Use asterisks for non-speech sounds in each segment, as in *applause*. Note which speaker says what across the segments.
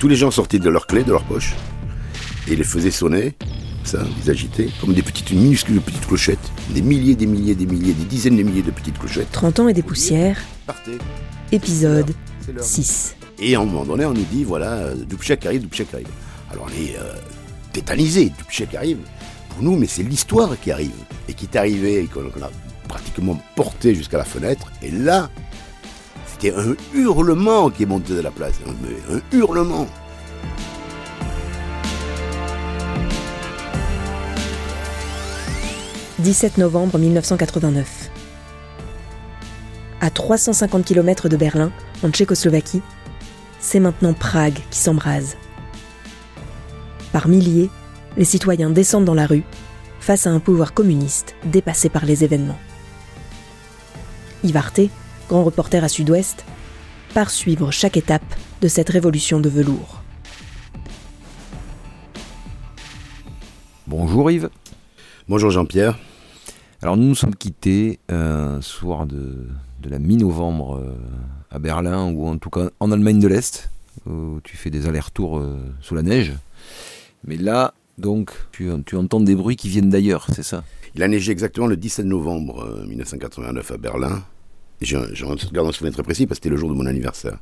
Speaker 1: tous les gens sortaient de leurs clés, de leur poche, et les faisaient sonner, ça, les agitaient, comme des petites, minuscules petites clochettes, des milliers, des milliers, des milliers, des dizaines de milliers de petites clochettes.
Speaker 2: 30 ans et des poussières,
Speaker 1: Partez.
Speaker 2: épisode
Speaker 1: C'est l'heure.
Speaker 2: 6.
Speaker 1: Et à un moment donné, on nous dit, voilà, Dubček arrive, Dubček arrive. Alors on est euh, tétanisé, Dubček arrive. Pour nous, mais c'est l'histoire qui arrive. Et qui est arrivée, et qu'on qu'on a pratiquement porté jusqu'à la fenêtre. Et là, c'était un hurlement qui est monté de la place. Un, hurlement.
Speaker 2: « 17 novembre 1989. À 350 km de Berlin, en Tchécoslovaquie, c'est maintenant Prague qui s'embrase. Par milliers, les citoyens descendent dans la rue face à un pouvoir communiste dépassé par les événements. Yves Arte, grand reporter à Sud-Ouest, part suivre chaque étape de cette révolution de velours.
Speaker 3: Bonjour Yves.
Speaker 1: Bonjour Jean-Pierre.
Speaker 3: Alors nous nous sommes quittés euh, un soir de, de la mi-novembre euh, à Berlin, ou en tout cas en Allemagne de l'Est, où tu fais des allers-retours euh, sous la neige. Mais là, donc, tu, tu entends des bruits qui viennent d'ailleurs, c'est ça?
Speaker 1: Il a neigé exactement le 17 novembre euh, 1989 à Berlin. Un- je garde un souvenir très précis parce que c'était le jour de mon anniversaire.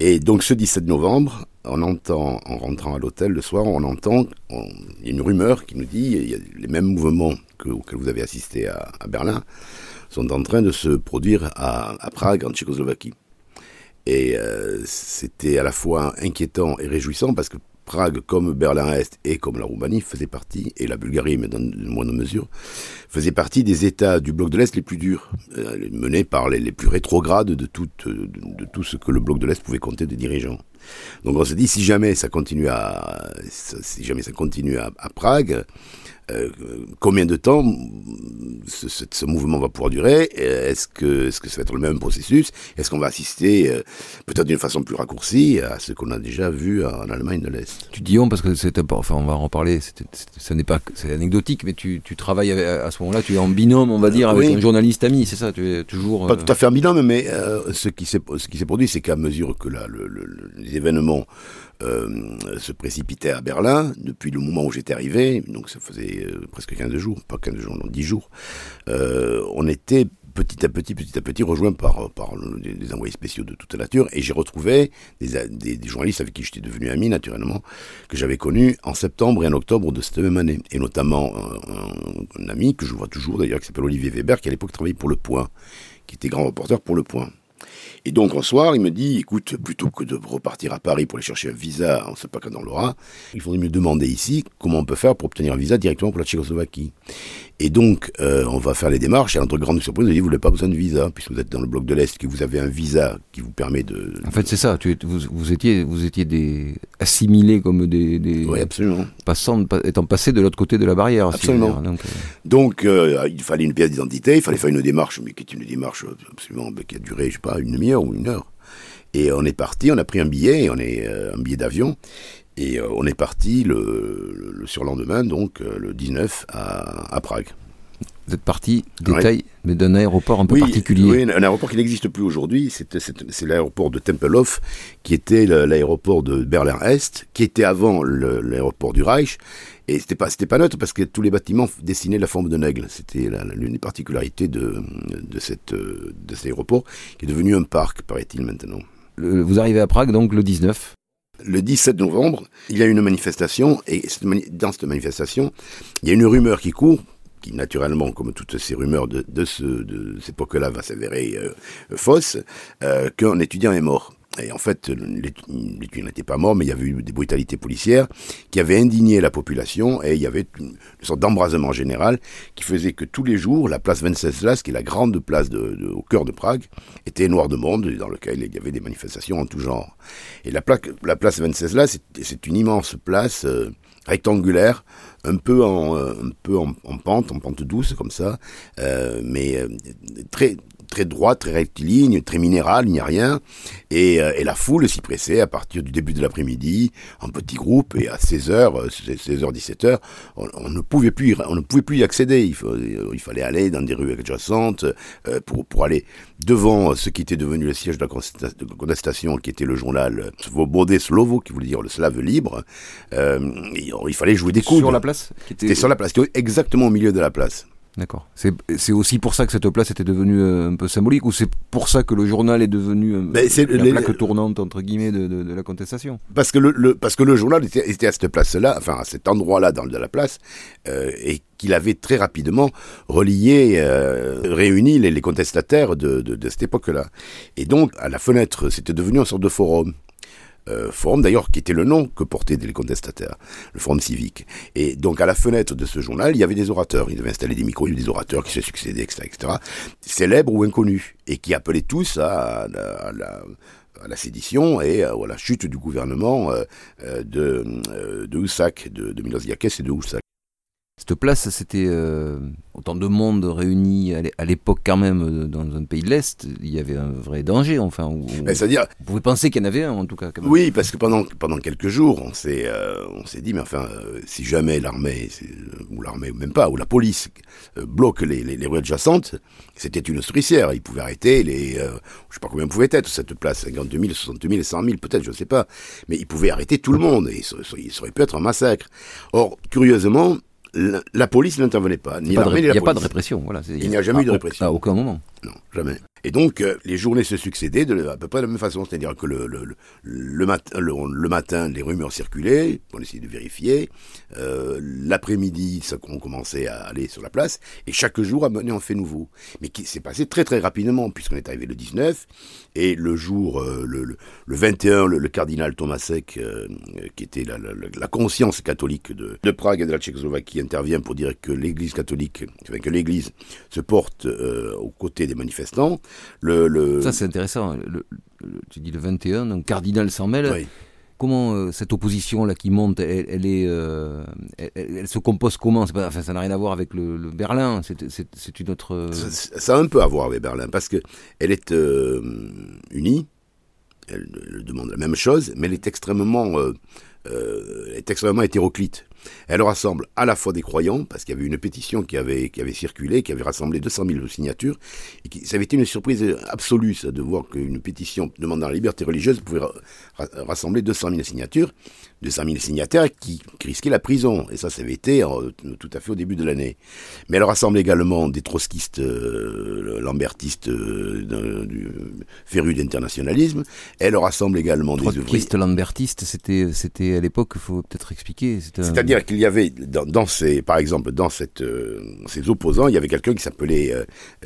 Speaker 1: Et donc ce 17 novembre, on entend, en rentrant à l'hôtel le soir, on entend, il y a une rumeur qui nous dit, il y a les mêmes mouvements que, auxquels vous avez assisté à, Berlin sont en train de se produire à, à Prague, en Tchécoslovaquie. Et euh, c'était à la fois inquiétant et réjouissant parce que Prague, comme Berlin-Est et comme la Roumanie, faisait partie, et la Bulgarie, mais dans une moindre mesure, faisait partie des États du bloc de l'Est les plus durs, euh, menés par les, plus rétrogrades de tout, de, de tout ce que le bloc de l'Est pouvait compter de dirigeants. Donc on se dit, si jamais ça continue à, si jamais ça continue à Prague, euh, combien de temps ce, ce- ce mouvement va pouvoir durer? Est-ce que, ça va être le même processus? Est-ce qu'on va assister, euh, peut-être d'une façon plus raccourcie, à ce qu'on a déjà vu en Allemagne de l'Est?
Speaker 3: Tu dis on parce que c'est enfin on va en c'était- c'est- ce n'est pas c'est anecdotique, mais tu, tu travailles à ce moment-là, tu es en binôme, on va dire, avec
Speaker 1: oui.
Speaker 3: un journaliste ami, c'est ça? Tu es toujours.
Speaker 1: Pas
Speaker 3: euh,
Speaker 1: tout à fait un binôme, mais euh, ce qui s'est ce qui s'est produit, c'est qu'à mesure que là, le- le- le- les événements se précipitaient à Berlin, depuis le moment où j'étais arrivé, donc ça faisait euh, presque 15 jours, pas 15 jours, non, 10 jours, euh, on était petit à petit, petit à petit, rejoint par, par des, envoyés spéciaux de toute nature, et j'ai retrouvé des, journalistes avec qui j'étais devenu ami, naturellement, que j'avais connus en septembre et en octobre de cette même année, et notamment un- un ami que je vois toujours d'ailleurs, qui s'appelle Olivier Weber, qui à l'époque travaillait pour Le Point, qui était grand reporter pour Le Point. Et donc, un soir, il me dit, écoute, plutôt que de repartir à Paris pour aller chercher un visa, on ne sait pas quand on l'aura, il faudrait me demander ici comment on peut faire pour obtenir un visa directement pour la Tchécoslovaquie. Et donc, euh, on va faire les démarches, et à notre grande surprise, il dit, vous n'avez pas besoin de visa, puisque vous êtes dans le bloc de l'Est, que vous avez un visa qui vous permet de...
Speaker 3: En fait, c'est ça. Tu, vous, vous étiez, vous étiez des assimilés comme des, des
Speaker 1: Oui, absolument.
Speaker 3: passants, pa- étant passés de l'autre côté de la barrière.
Speaker 1: Absolument.
Speaker 3: Donc, euh,
Speaker 1: Donc, euh, il fallait une pièce d'identité, il fallait faire une démarche, mais qui est une démarche absolument ben, qui a duré, je sais pas, une demi-heure ou une heure. Et on est parti, on a pris un billet, on est euh, un billet d'avion, et euh, on est parti le, le, le surlendemain, donc euh, le 19 à, à Prague.
Speaker 3: vous êtes parti,
Speaker 1: Ouais.
Speaker 3: détail, mais d'un aéroport un peu
Speaker 1: oui,
Speaker 3: particulier.
Speaker 1: oui, un aéroport qui n'existe plus aujourd'hui, c'est l'aéroport de Tempelhof, qui était l'aéroport de Berlin-Est, qui était avant l'aéroport du Reich, et c'était pas, c'était pas neutre parce que tous les bâtiments dessinaient la forme d'un aigle. C'était l'une des particularités de, de, cette, de cet aéroport, qui est devenu un parc, paraît-il maintenant.
Speaker 3: Le- vous arrivez à Prague donc le 19.
Speaker 1: Le 17 novembre, il y a une manifestation, et dans cette manifestation, il y a une rumeur qui court, qui naturellement, comme toutes ces rumeurs de cette époque-là, va s'avérer euh, fausse, euh, qu'un étudiant est mort. Et en fait, l'étu- l'étudiant n'était pas mort, mais il y avait eu des brutalités policières qui avaient indigné la population, et il y avait une, sorte d'embrasement général qui faisait que tous les jours, la place Venceslas, qui est la grande place au cœur de Prague, était noire de monde, dans lequel il y avait des manifestations en tout genre. Et la, plaque, la place Venceslas, c'est une immense place euh, rectangulaire, un peu peu en, pente, en pente douce comme ça, mais très très droite, très rectiligne, très minérale, il n'y a rien. Et, euh, et, la foule s'y pressait à partir du début de l'après-midi, en petits groupes, et à 16h, 16h, 17h, on, ne pouvait plus y, on ne pouvait plus y accéder. Il, il fallait aller dans des rues adjacentes euh, pour, pour aller devant ce qui était devenu le siège de la contestation, qui était le journal Svobode Slovo, qui voulait dire le slave libre. Euh, il fallait jouer des coups.
Speaker 3: Sur la place
Speaker 1: C'était sur la place, exactement au milieu de la place.
Speaker 3: D'accord. C'est aussi pour ça que cette place était devenue euh, un peu symbolique, ou c'est pour ça que le journal est devenu euh, la plaque tournante entre guillemets de, la contestation?
Speaker 1: Parce que le, parce que le journal était, à cette place-là, enfin à cet endroit-là dans de la place, euh, et qu'il avait très rapidement relié, réuni les, les contestataires de, de cette époque-là. Et donc à la fenêtre, c'était devenu une sorte de forum. Euh, forum d'ailleurs qui était le nom que portaient les contestataires, le forum civique. Et donc à la fenêtre de ce journal, il y avait des orateurs. Ils avaient installé des micros, il y avait des orateurs qui se succédaient, etc., célèbres ou inconnus, et qui appelaient tous à, la, sédition et à la chute du gouvernement euh, euh, de, de Houssac, de, de Milos et de Houssac.
Speaker 3: Cette place, c'était euh, autant de monde réuni à l'époque quand même euh, dans un pays de l'Est. Il y avait un vrai danger, enfin. C'est-à-dire, vous pouvez penser qu'il y en avait un en tout cas.
Speaker 1: Oui, parce que pendant pendant quelques jours, on s'est euh, on s'est dit, mais enfin, si jamais l'armée ou l'armée ou même pas ou la police bloque les, les, rues adjacentes, c'était une souricière. Ils pouvaient arrêter les, je sais pas combien pouvait être cette place, 52 000, 62 000, 100 000 peut-être, je ne sais pas, mais ils pouvaient arrêter tout le monde et ça aurait pu être un massacre. Or, curieusement la, police n'intervenait pas, ni l'armée
Speaker 3: ni
Speaker 1: la
Speaker 3: Il n'y a pas de répression, voilà.
Speaker 1: Il n'y a jamais eu de répression.
Speaker 3: À aucun moment.
Speaker 1: Non, jamais. Et donc, euh, les journées se succédaient de, à peu près de la même façon. C'est-à-dire que le, le, le, matin, le, matin, les rumeurs circulaient, on essayait de vérifier. Euh, L'après-midi, on commençait à aller sur la place. Et chaque jour amenait un fait nouveau. Mais qui s'est passé très très rapidement, puisqu'on est arrivé le 19. Et le jour, euh, le, le, 21, le, cardinal Tomasek, euh, qui était la, la, conscience catholique de, de, Prague et de la Tchécoslovaquie, intervient pour dire que l'Église catholique, que l'Église se porte aux côtés des manifestants.
Speaker 3: Le, Ça, c'est intéressant. tu dis le 21, donc cardinal s'en mêle. Comment euh, cette opposition-là qui monte, elle, est, euh, elle, se compose comment? Pas, enfin, Ça n'a rien à voir avec le, Berlin, c'est une autre... Euh,
Speaker 1: ça, a un peu à voir avec Berlin, parce qu'elle est unie, elle, demande la même chose, mais elle est extrêmement, est extrêmement hétéroclite. Elle rassemble à la fois des croyants, parce qu'il y avait une pétition qui avait, circulé, qui avait rassemblé 200 000 signatures, et qui, ça avait été une surprise absolue, de voir qu'une pétition demandant la liberté religieuse pouvait rassembler 200 000 signatures, 200 000 signataires qui, risquaient la prison. Et ça, ça avait été euh, tout à fait au début de l'année. Mais elle rassemble également des trotskistes, euh, lambertistes euh, du féru d'internationalisme. Elle rassemble également des ouvriers.
Speaker 3: Trotskistes, lambertistes, c'était, c'était à l'époque, il faut peut-être expliquer.
Speaker 1: C'est-à-dire qu'il y avait, dans, ces, par exemple, dans cette, ces opposants, il y avait quelqu'un qui s'appelait,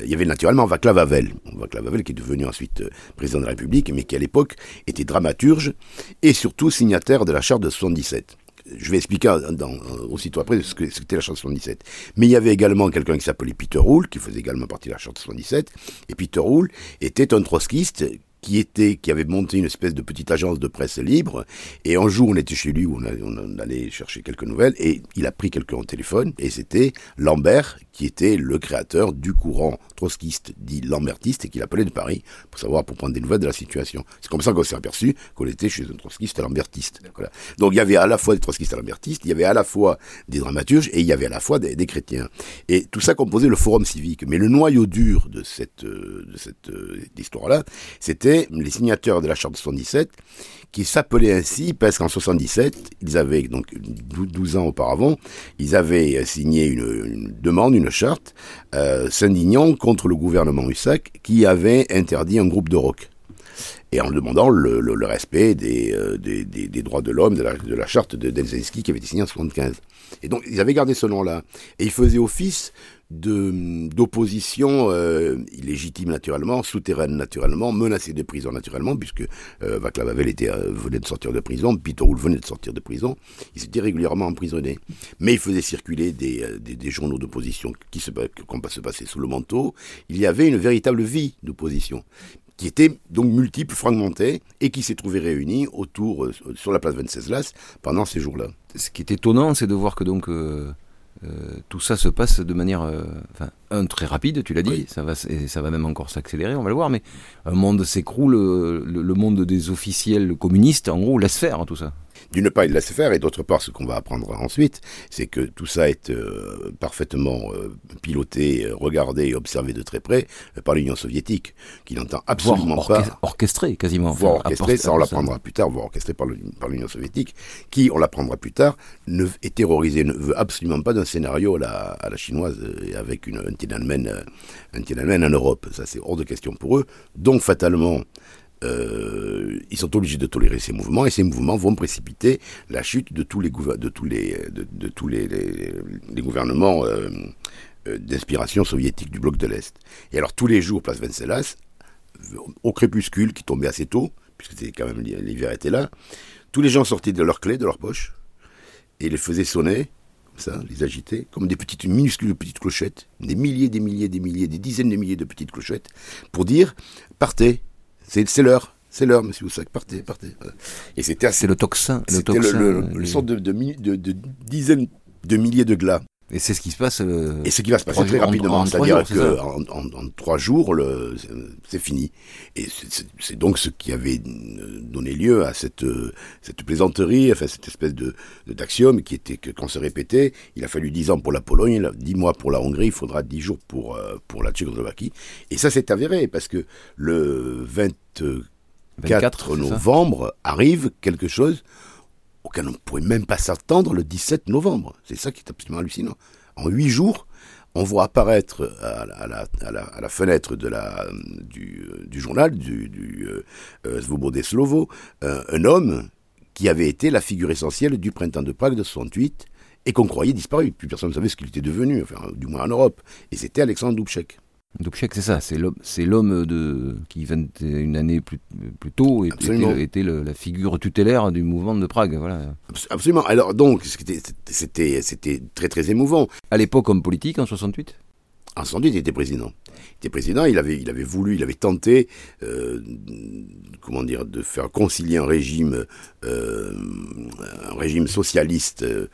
Speaker 1: il y avait naturellement Vaclav Havel. Vaclav Havel qui est devenu ensuite président de la République, mais qui à l'époque était dramaturge et surtout signataire de la charte de 77. Je vais expliquer dans, aussitôt après ce que c'était la charte 77. Mais il y avait également quelqu'un qui s'appelait Peter Roule, qui faisait également partie de la charte 77. Et Peter Roule était un trotskiste qui était, qui avait monté une espèce de petite agence de presse libre. Et un jour, on était chez lui, où on, on allait chercher quelques nouvelles, et il a pris quelqu'un au téléphone, et c'était Lambert, qui était le créateur du courant trotskiste dit lambertiste, et qu'il appelait de Paris pour savoir, pour prendre des nouvelles de la situation. C'est comme ça qu'on s'est aperçu qu'on était chez un trotskiste lambertiste. Voilà. Donc il y avait à la fois des trotskistes lambertistes, il y avait à la fois des dramaturges, et il y avait à la fois des, des chrétiens. Et tout ça composait le forum civique. Mais le noyau dur de cette, de cette euh, histoire-là, c'était les signateurs de la charte de 77, qui s'appelaient ainsi parce qu'en 77, ils avaient, donc 12 ans auparavant, ils avaient signé une, demande, une charte, euh, s'indignant contre le gouvernement USAC qui avait interdit un groupe de rock et en demandant le, respect euh, des, droits de l'homme, de la, de la charte de Delzinski qui avait été signée en 75. Et donc, ils avaient gardé ce nom-là. Et ils faisaient office d'opposition euh, illégitime naturellement, souterraine naturellement, menacée de prison naturellement, puisque euh, Vaclav Havel était, euh, venait de sortir de prison, Peter Roul venait de sortir de prison, ils étaient régulièrement emprisonnés. Mais il faisait circuler des, euh, des, des journaux d'opposition qui se, se passaient sous le manteau. Il y avait une véritable vie d'opposition qui était donc multiple, fragmenté, et qui s'est trouvé réuni autour, euh, sur la place Venceslas, pendant ces jours-là.
Speaker 3: Ce qui est étonnant, c'est de voir que donc euh, tout ça se passe de manière, euh, enfin, un très rapide, tu l'as dit,
Speaker 1: Oui.
Speaker 3: ça va, et ça va même encore s'accélérer, on va le voir, mais un monde s'écroule, euh, le, le monde des officiels communistes, en gros, laisse faire tout ça.
Speaker 1: D'une part, il laisse faire, et d'autre part, ce qu'on va apprendre ensuite, c'est que tout ça est euh, parfaitement euh, piloté, euh, regardé et observé de très près par l'Union soviétique, qui n'entend absolument
Speaker 3: Voire
Speaker 1: pas...
Speaker 3: orchest- orchestré quasiment.
Speaker 1: voire orchestré, ça on l'apprendra plus tard, voire orchestré par l'Union soviétique, qui, on l'apprendra plus tard, ne, est terrorisé, ne veut absolument pas d'un scénario à la, à la chinoise, avec une, un, Tiananmen, un Tiananmen en Europe. Ça, c'est hors de question pour eux. Donc, fatalement, euh, ils sont obligés de tolérer ces mouvements, et ces mouvements vont précipiter la chute de tous les, de tous les gouvernements euh, euh, d'inspiration soviétique du bloc de l'Est. Et alors, tous les jours, place Venceslas, au crépuscule qui tombait assez tôt, puisque c'était quand même l'hiver était là, tous les gens sortaient de leurs clés, de leurs poches, et les faisaient sonner, comme ça, les agitaient, comme des petites minuscules petites clochettes, des milliers, des milliers, des milliers, des dizaines de milliers de petites clochettes, pour dire partez, c'est l'heure, c'est l'heure, monsieur Houssac, partez, partez. Et c'était assez.
Speaker 3: C'est le tocsin. Le
Speaker 1: C'était le, le-
Speaker 3: euh,
Speaker 1: le de, de, mi- de- de dizaines de milliers de glas.
Speaker 3: Et c'est ce qui se passe. euh,
Speaker 1: Et ce qui va se passer très
Speaker 3: jours,
Speaker 1: rapidement, c'est-à-dire
Speaker 3: jours, c'est
Speaker 1: que
Speaker 3: ça
Speaker 1: en, trois jours, c'est- fini. Et c'est- donc ce qui avait euh, donné lieu à cette, euh, cette plaisanterie, enfin cette espèce de d'axiome qui était que quand se répétait, il a fallu dix ans pour la Pologne, dix mois pour la Hongrie, il faudra dix jours pour euh, pour la Tchécoslovaquie. Et ça s'est avéré parce que le 24
Speaker 3: 24, c'est ça
Speaker 1: novembre arrive quelque chose auquel on ne pouvait même pas s'attendre le 17 novembre. C'est ça qui est absolument hallucinant. En huit jours, on voit apparaître à la, fenêtre de la, du, euh, du journal, du, du euh, euh, Slovo, euh, un homme qui avait été la figure essentielle du printemps de Prague de 68 et qu'on croyait disparu. Plus personne ne savait ce qu'il était devenu, enfin, du moins en Europe. Et c'était Alexandre Dubček.
Speaker 3: Dubček, c'est ça, c'est l'homme, de qui 21 années plus, plus tôt était, était le- la figure tutélaire du mouvement de Prague. Voilà.
Speaker 1: Abs- Absolument. Alors donc, c'était- très très émouvant.
Speaker 3: À l'époque, homme politique en 68.
Speaker 1: En 68, il était président. Il était président, il avait, il avait voulu, il avait tenté, euh, comment dire, de faire concilier un régime, euh, un régime socialiste euh,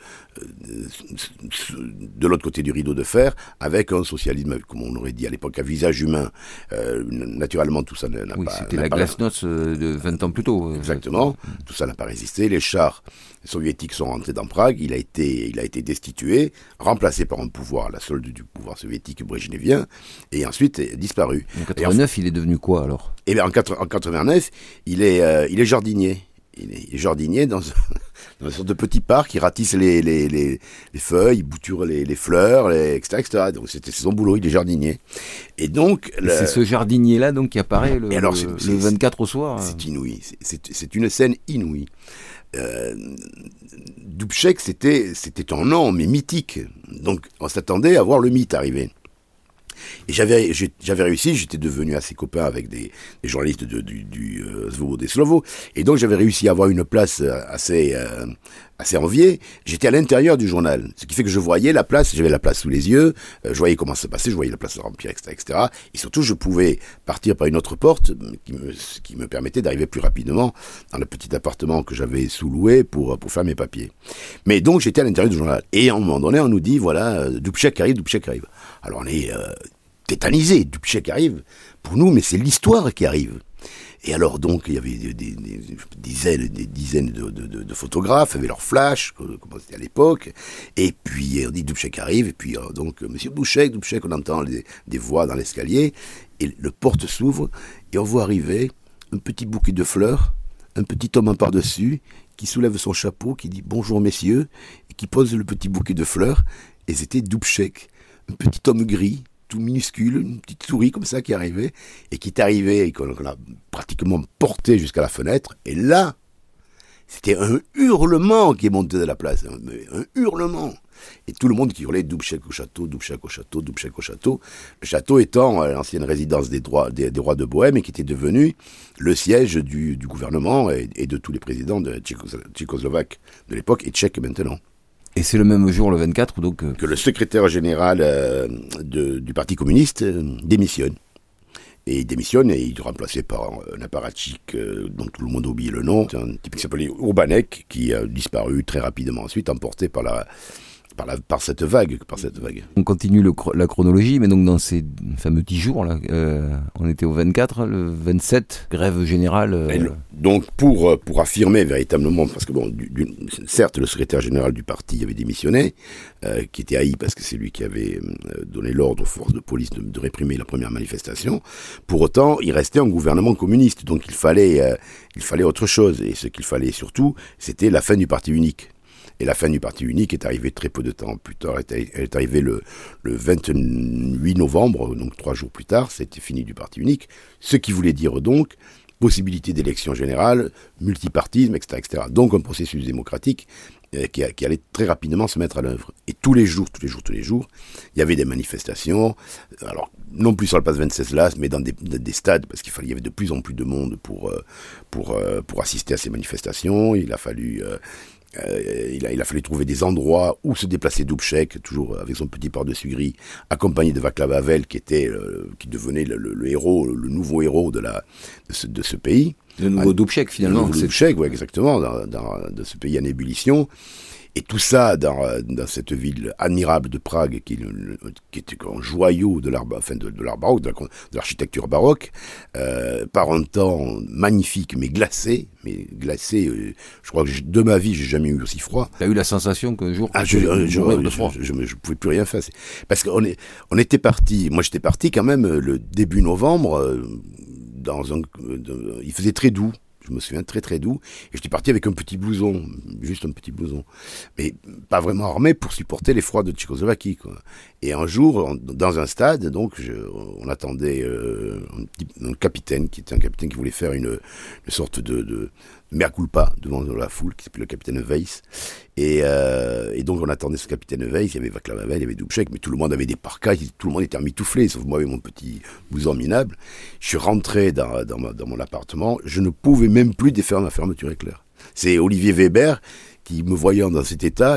Speaker 1: de l'autre côté du rideau de fer, avec un socialisme, comme on aurait dit à l'époque, à visage humain. Euh, naturellement, tout ça n'a
Speaker 3: Oui,
Speaker 1: pas.
Speaker 3: c'était la glasnost euh, de 20 ans plus tôt. euh,
Speaker 1: Exactement. Tout ça n'a pas résisté. Les chars soviétiques sont rentrés dans Prague. Il a été, il a été destitué, remplacé par un pouvoir, la solde du pouvoir soviétique brejnevien, et ensuite euh, disparu.
Speaker 3: En 89, il est devenu quoi alors?
Speaker 1: Et bien en, quatre- en 89, il est, euh, il est jardinier. Il est, jardinier dans, un- *laughs* dans une sorte de petit parc. Il ratisse les, les, les, les feuilles, il bouture les, les fleurs, etc., etc. Donc c'était c'est son boulot. Il est jardinier. Et donc, le-
Speaker 3: C'est ce jardinier-là donc qui apparaît le,
Speaker 1: alors,
Speaker 3: le-
Speaker 1: c'est-
Speaker 3: le
Speaker 1: c'est-
Speaker 3: 24 au soir. euh.
Speaker 1: C'est inouï. C'est- une scène inouïe. Euh, Dubček, c'était c'était un nom, mais mythique. Donc, on s'attendait à voir le mythe arriver. Et j'avais j'avais réussi, j'étais devenu assez copain avec des, journalistes du, du euh, Svobodé Slovo, et donc j'avais réussi à avoir une place euh, assez euh, assez enviée. J'étais à l'intérieur du journal, ce qui fait que je voyais la place, j'avais la place sous les yeux, euh, je voyais comment ça se passait, je voyais la place se remplir, etc., etc. Et surtout, je pouvais partir par une autre porte qui me, ce qui me permettait d'arriver plus rapidement dans le petit appartement que j'avais sous-loué pour, pour faire mes papiers. Mais donc, j'étais à l'intérieur du journal. Et à un moment donné, on nous dit, voilà, euh, Dubček arrive, Dubček arrive. Alors on est euh, tétanisé, Dubček arrive. Pour nous, mais c'est l'histoire qui arrive. Et alors donc, il y avait des, dizaines, des dizaines de, photographes avec leurs flashs, co- comme c'était à l'époque. Et puis on dit Dubček arrive, et puis euh, donc euh, Monsieur Dubček, Dubček, on entend des voix dans l'escalier, et le porte s'ouvre, et on voit arriver un petit bouquet de fleurs, un petit homme en par-dessus, qui soulève son chapeau, qui dit bonjour messieurs, et qui pose le petit bouquet de fleurs, et c'était Dubček, un petit homme gris, tout minuscule, une petite souris comme ça qui arrivait, et qui est arrivé et qu'on qu'on a pratiquement porté jusqu'à la fenêtre, et là, c'était un hurlement qui est monté de la place, un, mais un hurlement. Et tout le monde qui hurlait Dubček au château, Dubček au château, Dubček au château. Le château étant euh, l'ancienne résidence des, rois de Bohême et qui était devenu le siège du, gouvernement et, de tous les présidents de Tchécos- tchécoslovaques de l'époque et tchèques maintenant.
Speaker 3: Et c'est le même jour, le 24, donc euh,
Speaker 1: Que le secrétaire général euh, du Parti communiste euh, démissionne. Et il démissionne et il est remplacé par un apparatchik dont tout le monde oublie le nom. Un type qui s'appelait Urbanek, qui a disparu très rapidement ensuite, emporté par la, par, la, par, cette vague, par cette vague.
Speaker 3: On continue le, la chronologie, mais donc dans ces fameux 10 jours, là, euh, on était au 24, le 27, grève générale. Euh...
Speaker 1: donc pour, euh, pour affirmer véritablement, parce que bon, du, du, certes, le secrétaire général du parti avait démissionné, euh, qui était haï parce que c'est lui qui avait donné l'ordre aux forces de police de, de, réprimer la première manifestation. Pour autant, il restait un gouvernement communiste, donc il fallait, il fallait autre chose. Et ce qu'il fallait surtout, c'était la fin du parti unique. Et la fin du parti unique est arrivée très peu de temps plus tard. Elle est arrivée le, le 28 novembre, donc trois jours plus tard, c'était fini du parti unique. Ce qui voulait dire donc possibilité d'élection générale, multipartisme, etc., etc. Donc un processus démocratique euh, qui, allait très rapidement se mettre à l'œuvre. Et tous les jours, tous les jours, tous les jours, il y avait des manifestations. Alors non plus sur le passe 26 Las, mais dans des, des stades, parce qu'il fallait, y avait de plus en plus de monde pour pour euh, pour assister à ces manifestations. Il a fallu euh, il, a, il, a, fallu trouver des endroits où se déplacer Dubček, toujours avec son petit par-dessus gris, accompagné de Václav Havel, qui était, euh, qui devenait le, le, le, héros, le nouveau héros de la de ce, de ce pays.
Speaker 3: Le nouveau Dubček finalement.
Speaker 1: Le nouveau Dubček, oui, exactement, dans, dans, de ce pays en ébullition. Et tout ça dans, dans cette ville admirable de Prague, qui, qui était un joyau de l'art enfin de, de l'art baroque, de l'architecture baroque, euh, par un temps magnifique, mais glacé, mais glacé. Euh, je crois que de ma vie, j'ai jamais eu aussi froid.
Speaker 3: Tu as eu la sensation qu'un jour,
Speaker 1: ah, je, je, je, je, je, je, pouvais plus rien faire. Parce qu'on est, on était parti. Moi, j'étais parti quand même le début novembre. Euh, dans un, il faisait très doux je me souviens très très doux, et j'étais parti avec un petit blouson, juste un petit blouson, mais pas vraiment armé pour supporter les froids de Tchécoslovaquie. Et un jour, dans un stade, donc, on attendait euh, un, capitaine qui était un capitaine qui voulait faire une, sorte de mea culpa devant la foule, qui s'appelait le capitaine Weiss. Et, euh, et, donc on attendait ce capitaine Weiss, il y avait Havel, il y avait Dubček, mais tout le monde avait des parkas, tout le monde était mitouflé, sauf moi avec mon petit blouson minable. Je suis rentré dans, dans, dans mon appartement, je ne pouvais même plus défaire ma fermeture éclair. C'est Olivier Weber qui, me voyant dans cet état,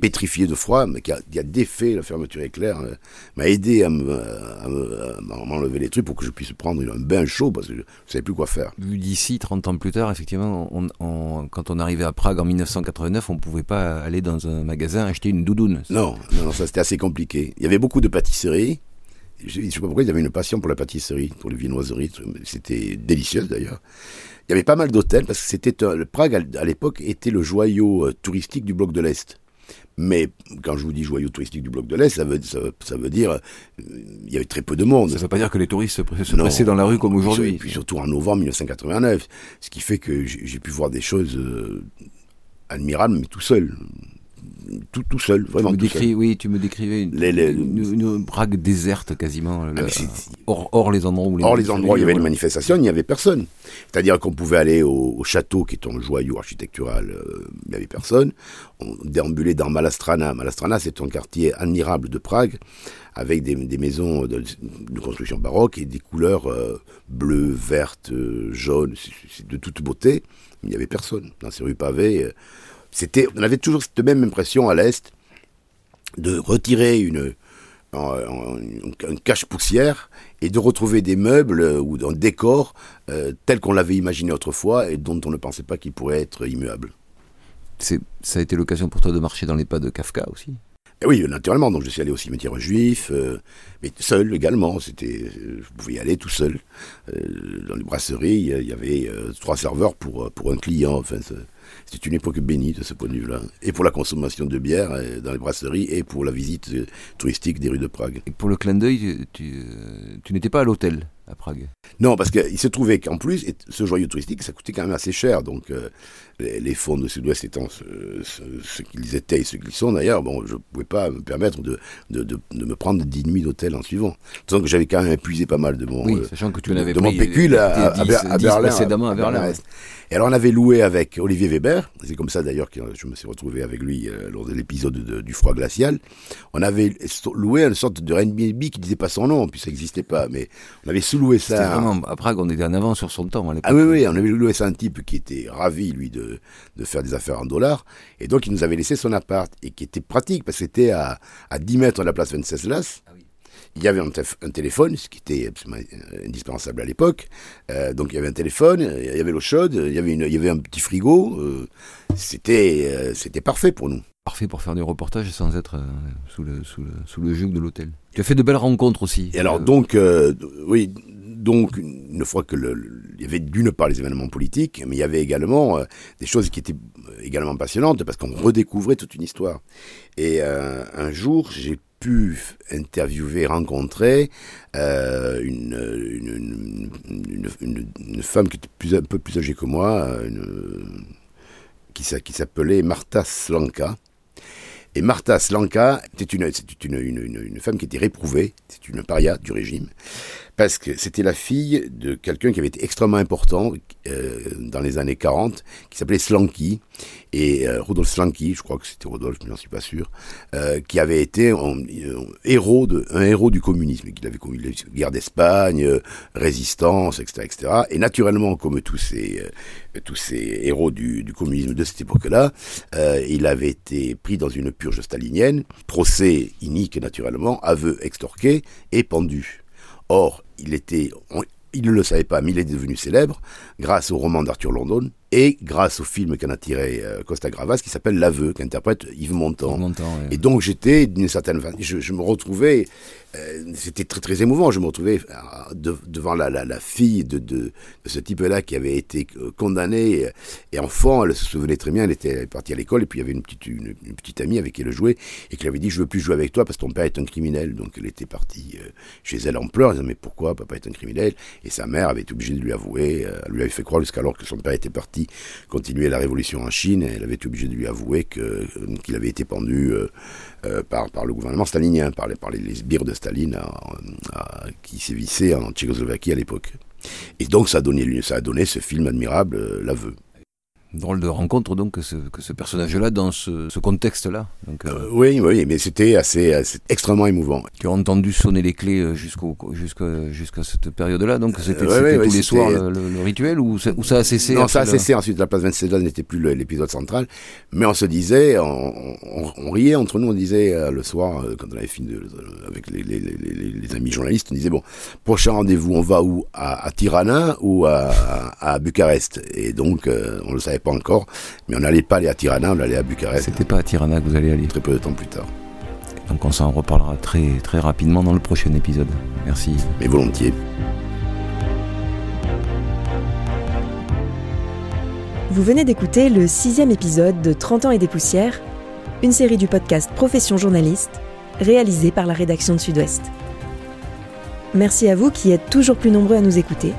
Speaker 1: pétrifié de froid, mais qui a, qui a défait la fermeture éclair, euh, m'a aidé à m'enlever les trucs pour que je puisse prendre un bain chaud parce que je ne savais plus quoi faire.
Speaker 3: Vu d'ici, 30 ans plus tard, effectivement, on, on, quand on arrivait à Prague en 1989, on ne pouvait pas aller dans un magasin acheter une doudoune.
Speaker 1: Non, non, ça c'était assez compliqué. Il y avait beaucoup de pâtisseries. Je ne sais pas pourquoi ils avaient une passion pour la pâtisserie, pour les viennoiseries. C'était délicieux d'ailleurs. Il y avait pas mal d'hôtels parce que c'était le Prague à l'époque était le joyau euh, touristique du bloc de l'Est. Mais quand je vous dis joyau touristique du bloc de l'Est, ça veut, ça, ça veut dire euh, il y avait très peu de monde.
Speaker 3: Ça ne veut pas dire que les touristes se, se pressaient dans la rue comme aujourd'hui.
Speaker 1: Et puis surtout en novembre 1989, ce qui fait que j'ai pu voir des choses euh, admirables, mais tout seul tout, tout seul, vraiment.
Speaker 3: Tu me
Speaker 1: décris,
Speaker 3: seul. Oui, tu me décrivais une, les, les, une, une, Prague déserte quasiment. Ah, hors, hors, les endroits où les
Speaker 1: Hors les endroits où il y avait une manifestation, il n'y avait personne. C'est-à-dire qu'on pouvait aller au, au, château, qui est un joyau architectural, euh, il n'y avait personne. On déambulait dans Malastrana. Malastrana, c'est un quartier admirable de Prague, avec des, des maisons de, de, construction baroque et des couleurs euh, bleues, vertes, euh, jaunes, de toute beauté. Il n'y avait personne. Dans ces rues pavées, c'était, on avait toujours cette même impression à l'Est de retirer une, un cache-poussière et de retrouver des meubles ou un décor euh, tel qu'on l'avait imaginé autrefois et dont on ne pensait pas qu'il pourrait être immuable.
Speaker 3: Ça a été l'occasion pour toi de marcher dans les pas de Kafka aussi?
Speaker 1: Et oui, naturellement. Donc je suis allé au cimetière juif, euh, mais seul également. C'était, je pouvais y aller tout seul. Euh, dans les brasseries, il y avait euh, trois serveurs pour pour un client. Enfin, c'était une époque bénie de ce point de vue-là. Et pour la consommation de bière dans les brasseries et pour la visite touristique des rues de Prague.
Speaker 3: Et pour le clin d'œil, tu, tu n'étais pas à l'hôtel à Prague?
Speaker 1: Non, parce qu'il se trouvait qu'en plus, ce joyau touristique, ça coûtait quand même assez cher. Donc, euh, les, les, fonds de Sud-Ouest étant ce, ce, ce qu'ils étaient et ce qu'ils sont d'ailleurs, bon, je ne pouvais pas me permettre de, de, de, de me prendre 10 nuits d'hôtel en suivant. D'autant que j'avais quand même épuisé pas mal de mon,
Speaker 3: oui, sachant que tu avais
Speaker 1: de mon pécule à, à, 10, à, Berlin.
Speaker 3: précédemment à Berlin.
Speaker 1: Et alors, on avait loué avec Olivier Weber, c'est comme ça d'ailleurs que je me suis retrouvé avec lui euh, lors de l'épisode du froid glacial. On avait loué une sorte de Airbnb qui disait pas son nom, puis ça n'existait pas, mais on avait sous-loué ça.
Speaker 3: Vraiment, à Prague, on était en avant sur son temps.
Speaker 1: ah oui, oui, on avait loué un type qui était ravi, lui, de, de faire des affaires en dollars, et donc il nous avait laissé son appart, et qui était pratique, parce que c'était à, à 10 mètres de la place Venceslas. Ah oui. il y avait un, téléphone, ce qui était absolument indispensable à l'époque. donc il y avait un téléphone, il y avait l'eau chaude, il y avait, une, il y avait un petit frigo. c'était, c'était parfait pour nous.
Speaker 3: Parfait pour faire du reportage sans être sous, le, sous, le, sous le joug de l'hôtel. Tu as fait de belles rencontres aussi.
Speaker 1: Et alors donc, oui, donc, une fois que le, il y avait d'une part les événements politiques, mais il y avait également euh, des choses qui étaient euh, également passionnantes parce qu'on redécouvrait toute une histoire. Et euh, un jour, j'ai pu interviewer, rencontrer une, femme qui était un peu plus âgée que moi, qui s'appelait Martha Slanka. Et Martha Slanka était une, une, femme qui était réprouvée, c'est une paria du régime, parce que c'était la fille de quelqu'un qui avait été extrêmement important euh, dans les années 40, qui s'appelait Slanky, et euh, Rudolf Slanky, je crois que c'était Rudolf, mais j'en suis pas sûr, euh, qui avait été un, héros de, un héros du communisme, qu'il avait commis la guerre d'Espagne, résistance, etc., etc. Et naturellement, comme tous ces tous ces héros du, communisme de cette époque-là, il avait été pris dans une purge stalinienne, procès inique naturellement, aveu extorqué et pendu. Or, il était, il ne le savait pas, mais il est devenu célèbre grâce au roman d'Arthur London et grâce au film qu'en a tiré euh, Costa Gravas qui s'appelle L'aveu, qu'interprète Yves Montand. Et donc j'étais d'une certaine façon, je, me retrouvais, euh, c'était très très émouvant, je me retrouvais euh, devant la, la, la, fille de, de, de ce type-là qui avait été condamné et enfant, elle se souvenait très bien, elle était partie à l'école et puis il y avait une petite, une, petite amie avec qui elle jouait et qui lui avait dit je veux plus jouer avec toi parce que ton père est un criminel. Donc elle était partie chez elle en pleurs, elle disait mais pourquoi papa est un criminel? Et sa mère avait été obligée de lui avouer, elle lui avait fait croire jusqu'alors que son père était parti continuait la révolution en Chine, elle avait été obligée de lui avouer que, qu'il avait été pendu euh, euh, par, le gouvernement stalinien, par les, par les, sbires de Staline qui sévissaient en Tchécoslovaquie à l'époque. Et donc ça a donné, ce film admirable, euh, L'aveu.
Speaker 3: Drôle de rencontre donc que ce, que ce personnage-là dans ce, ce contexte-là.
Speaker 1: Donc, euh, oui, oui, mais c'était assez, extrêmement émouvant.
Speaker 3: Tu as entendu sonner les clés euh, jusqu'au jusqu'à jusqu'à cette période-là, donc c'était tous les soirs le, rituel ou ça, ou ça a cessé
Speaker 1: Non, ça a cessé. Ensuite, la place Venceslas n'était plus l'épisode central, mais on se disait, on, on, riait entre nous, on disait euh, le soir quand on avait fini de, avec les, les, les, amis journalistes, on disait bon, prochain rendez-vous, on va où? À, à, Tirana ou à, à, Bucarest? Et donc, on le savait pas encore, mais on n'allait pas aller à Tirana, on allait à Bucarest.
Speaker 3: C'était pas à Tirana que vous allez aller
Speaker 1: Très peu de temps plus tard.
Speaker 3: Donc on s'en reparlera très, très rapidement dans le prochain épisode. Merci.
Speaker 1: Mais volontiers.
Speaker 2: Vous venez d'écouter le sixième épisode de 30 ans et des poussières, une série du podcast Profession journaliste, réalisée par la rédaction de Sud-Ouest. Merci à vous qui êtes toujours plus nombreux à nous écouter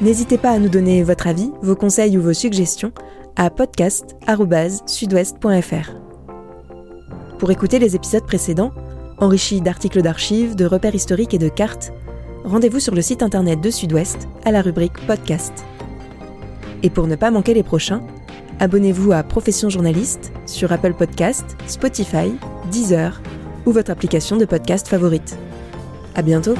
Speaker 2: N'hésitez pas à nous donner votre avis, vos conseils ou vos suggestions à podcast.sudouest.fr. Pour écouter les épisodes précédents, enrichis d'articles d'archives, de repères historiques et de cartes, rendez-vous sur le site internet de Sud-Ouest à la rubrique Podcast. Et pour ne pas manquer les prochains, abonnez-vous à Profession Journaliste sur Apple Podcast, Spotify, Deezer ou votre application de podcast favorite. À bientôt!